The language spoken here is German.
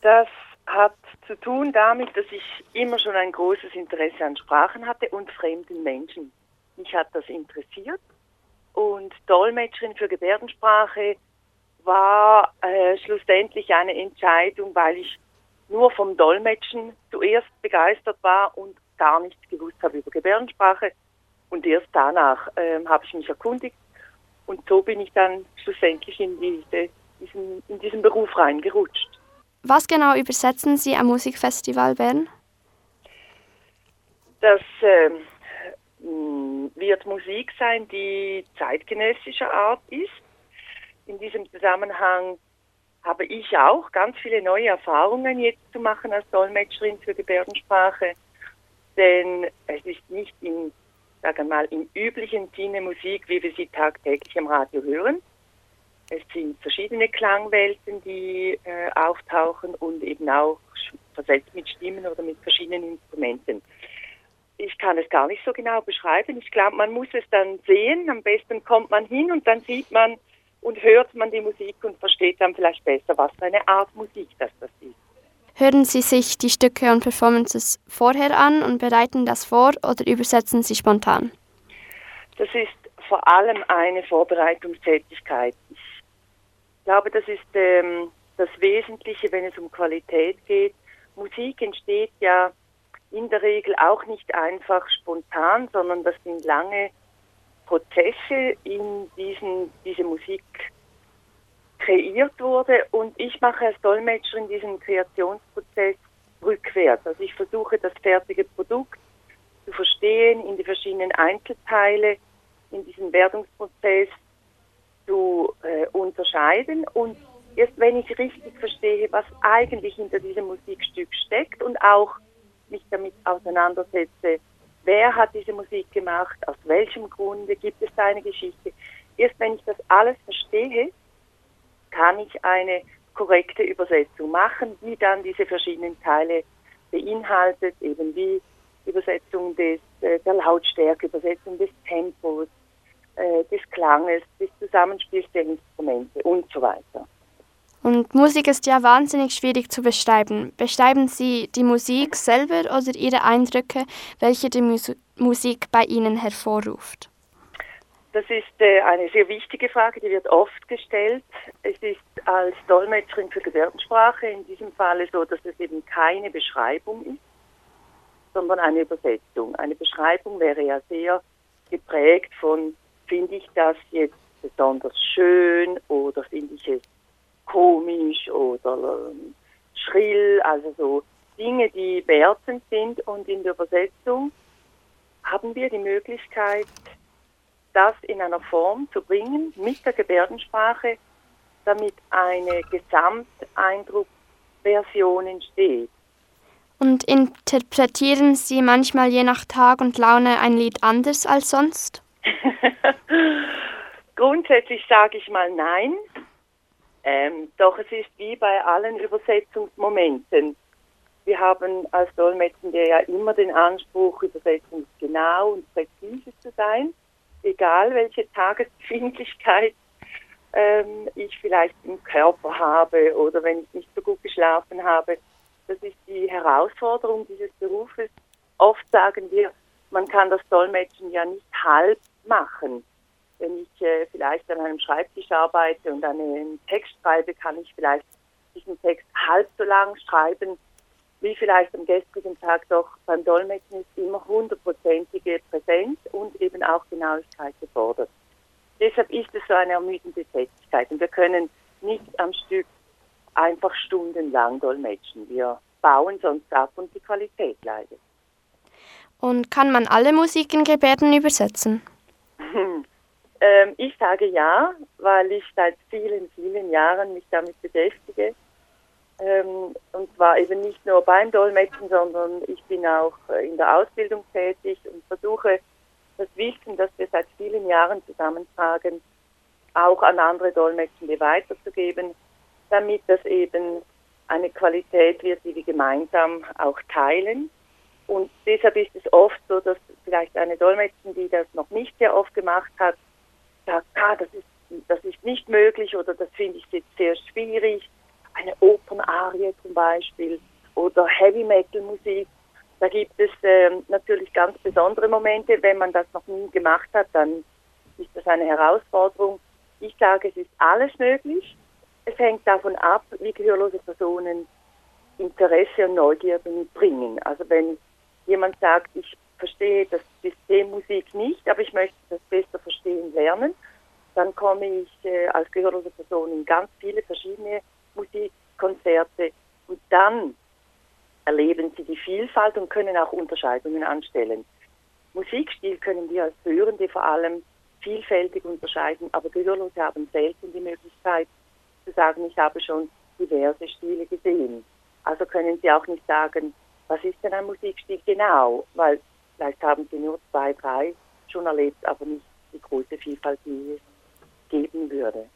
Das hat zu tun damit, dass ich immer schon ein großes Interesse an Sprachen hatte und fremden Menschen. Mich hat das interessiert und Dolmetscherin für Gebärdensprache war äh, schlussendlich eine Entscheidung, weil ich nur vom Dolmetschen zuerst begeistert war und gar nichts gewusst habe über Gebärdensprache. Und erst danach äh, habe ich mich erkundigt und so bin ich dann schlussendlich in, diese, diesen, in diesen Beruf reingerutscht. Was genau übersetzen Sie am Musikfestival Bern? Das äh, wird Musik sein, die zeitgenössischer Art ist. In diesem Zusammenhang habe ich auch ganz viele neue Erfahrungen jetzt zu machen als Dolmetscherin für Gebärdensprache, denn es ist nicht in, sagen wir mal, im üblichen Sinne Musik, wie wir sie tagtäglich im Radio hören. Es sind verschiedene Klangwelten, die äh, auftauchen und eben auch versetzt mit Stimmen oder mit verschiedenen Instrumenten. Ich kann es gar nicht so genau beschreiben. Ich glaube, man muss es dann sehen. Am besten kommt man hin und dann sieht man, und hört man die Musik und versteht dann vielleicht besser, was für eine Art Musik das, das ist. Hören Sie sich die Stücke und Performances vorher an und bereiten das vor oder übersetzen Sie spontan? Das ist vor allem eine Vorbereitungstätigkeit. Ich glaube, das ist ähm, das Wesentliche, wenn es um Qualität geht. Musik entsteht ja in der Regel auch nicht einfach spontan, sondern das sind lange Prozesse, in diesen diese Musik kreiert wurde. Und ich mache als Dolmetscherin diesen Kreationsprozess rückwärts. Also ich versuche das fertige Produkt zu verstehen, in die verschiedenen Einzelteile, in diesem Werdungsprozess zu äh, unterscheiden und erst wenn ich richtig verstehe, was eigentlich hinter diesem Musikstück steckt und auch mich damit auseinandersetze, Wer hat diese Musik gemacht? Aus welchem Grunde? Gibt es da eine Geschichte? Erst wenn ich das alles verstehe, kann ich eine korrekte Übersetzung machen, die dann diese verschiedenen Teile beinhaltet, eben wie Übersetzung des, äh, der Lautstärke, Übersetzung des Tempos, äh, des Klanges, des Zusammenspiels der Instrumente und so weiter. Und Musik ist ja wahnsinnig schwierig zu beschreiben. Beschreiben Sie die Musik selber oder Ihre Eindrücke, welche die Mus Musik bei Ihnen hervorruft? Das ist äh, eine sehr wichtige Frage, die wird oft gestellt. Es ist als Dolmetscherin für Gebärdensprache in diesem Falle so, dass es eben keine Beschreibung ist, sondern eine Übersetzung. Eine Beschreibung wäre ja sehr geprägt von, finde ich das jetzt besonders schön oder finde ich es komisch oder ähm, schrill, also so Dinge, die wertend sind. Und in der Übersetzung haben wir die Möglichkeit, das in einer Form zu bringen mit der Gebärdensprache, damit eine Gesamteindruckversion entsteht. Und interpretieren Sie manchmal je nach Tag und Laune ein Lied anders als sonst? Grundsätzlich sage ich mal nein. Ähm, doch es ist wie bei allen Übersetzungsmomenten. Wir haben als Dolmetscher ja immer den Anspruch, übersetzungsgenau und präzise zu sein, egal welche Tagesbefindlichkeit ähm, ich vielleicht im Körper habe oder wenn ich nicht so gut geschlafen habe. Das ist die Herausforderung dieses Berufes. Oft sagen wir, man kann das Dolmetschen ja nicht halb machen wenn ich äh, vielleicht an einem Schreibtisch arbeite und einen Text schreibe, kann ich vielleicht diesen Text halb so lang schreiben, wie vielleicht am gestrigen Tag doch beim Dolmetschen ist immer hundertprozentige Präsenz und eben auch Genauigkeit gefordert. Deshalb ist es so eine ermüdende Tätigkeit und wir können nicht am Stück einfach stundenlang dolmetschen. Wir bauen sonst ab und die Qualität leidet. Und kann man alle Musik in Gebärden übersetzen? Ähm, ich sage ja, weil ich seit vielen, vielen Jahren mich damit beschäftige. Ähm, und zwar eben nicht nur beim Dolmetschen, sondern ich bin auch äh, in der Ausbildung tätig und versuche das Wissen, das wir seit vielen Jahren zusammentragen, auch an andere Dolmetschende weiterzugeben, damit das eben eine Qualität wird, die wir gemeinsam auch teilen. Und deshalb ist es oft so, dass vielleicht eine Dolmetscherin, die das noch nicht sehr oft gemacht hat, sagt, ah, das ist, das ist nicht möglich oder das finde ich jetzt sehr schwierig. eine Opernarie zum Beispiel oder Heavy Metal Musik. Da gibt es äh, natürlich ganz besondere Momente. Wenn man das noch nie gemacht hat, dann ist das eine Herausforderung. Ich sage, es ist alles möglich. Es hängt davon ab, wie gehörlose Personen Interesse und Neugierde mitbringen. Also wenn jemand sagt, ich verstehe das System Musik nicht, aber ich möchte das besser verstehen lernen, dann komme ich äh, als gehörlose Person in ganz viele verschiedene Musikkonzerte und dann erleben sie die Vielfalt und können auch Unterscheidungen anstellen. Musikstil können wir als Hörende vor allem vielfältig unterscheiden, aber Gehörlose haben selten die Möglichkeit zu sagen, ich habe schon diverse Stile gesehen. Also können Sie auch nicht sagen, was ist denn ein Musikstil genau, weil vielleicht haben Sie nur zwei, drei schon erlebt, aber nicht die große Vielfalt, die es geben würde.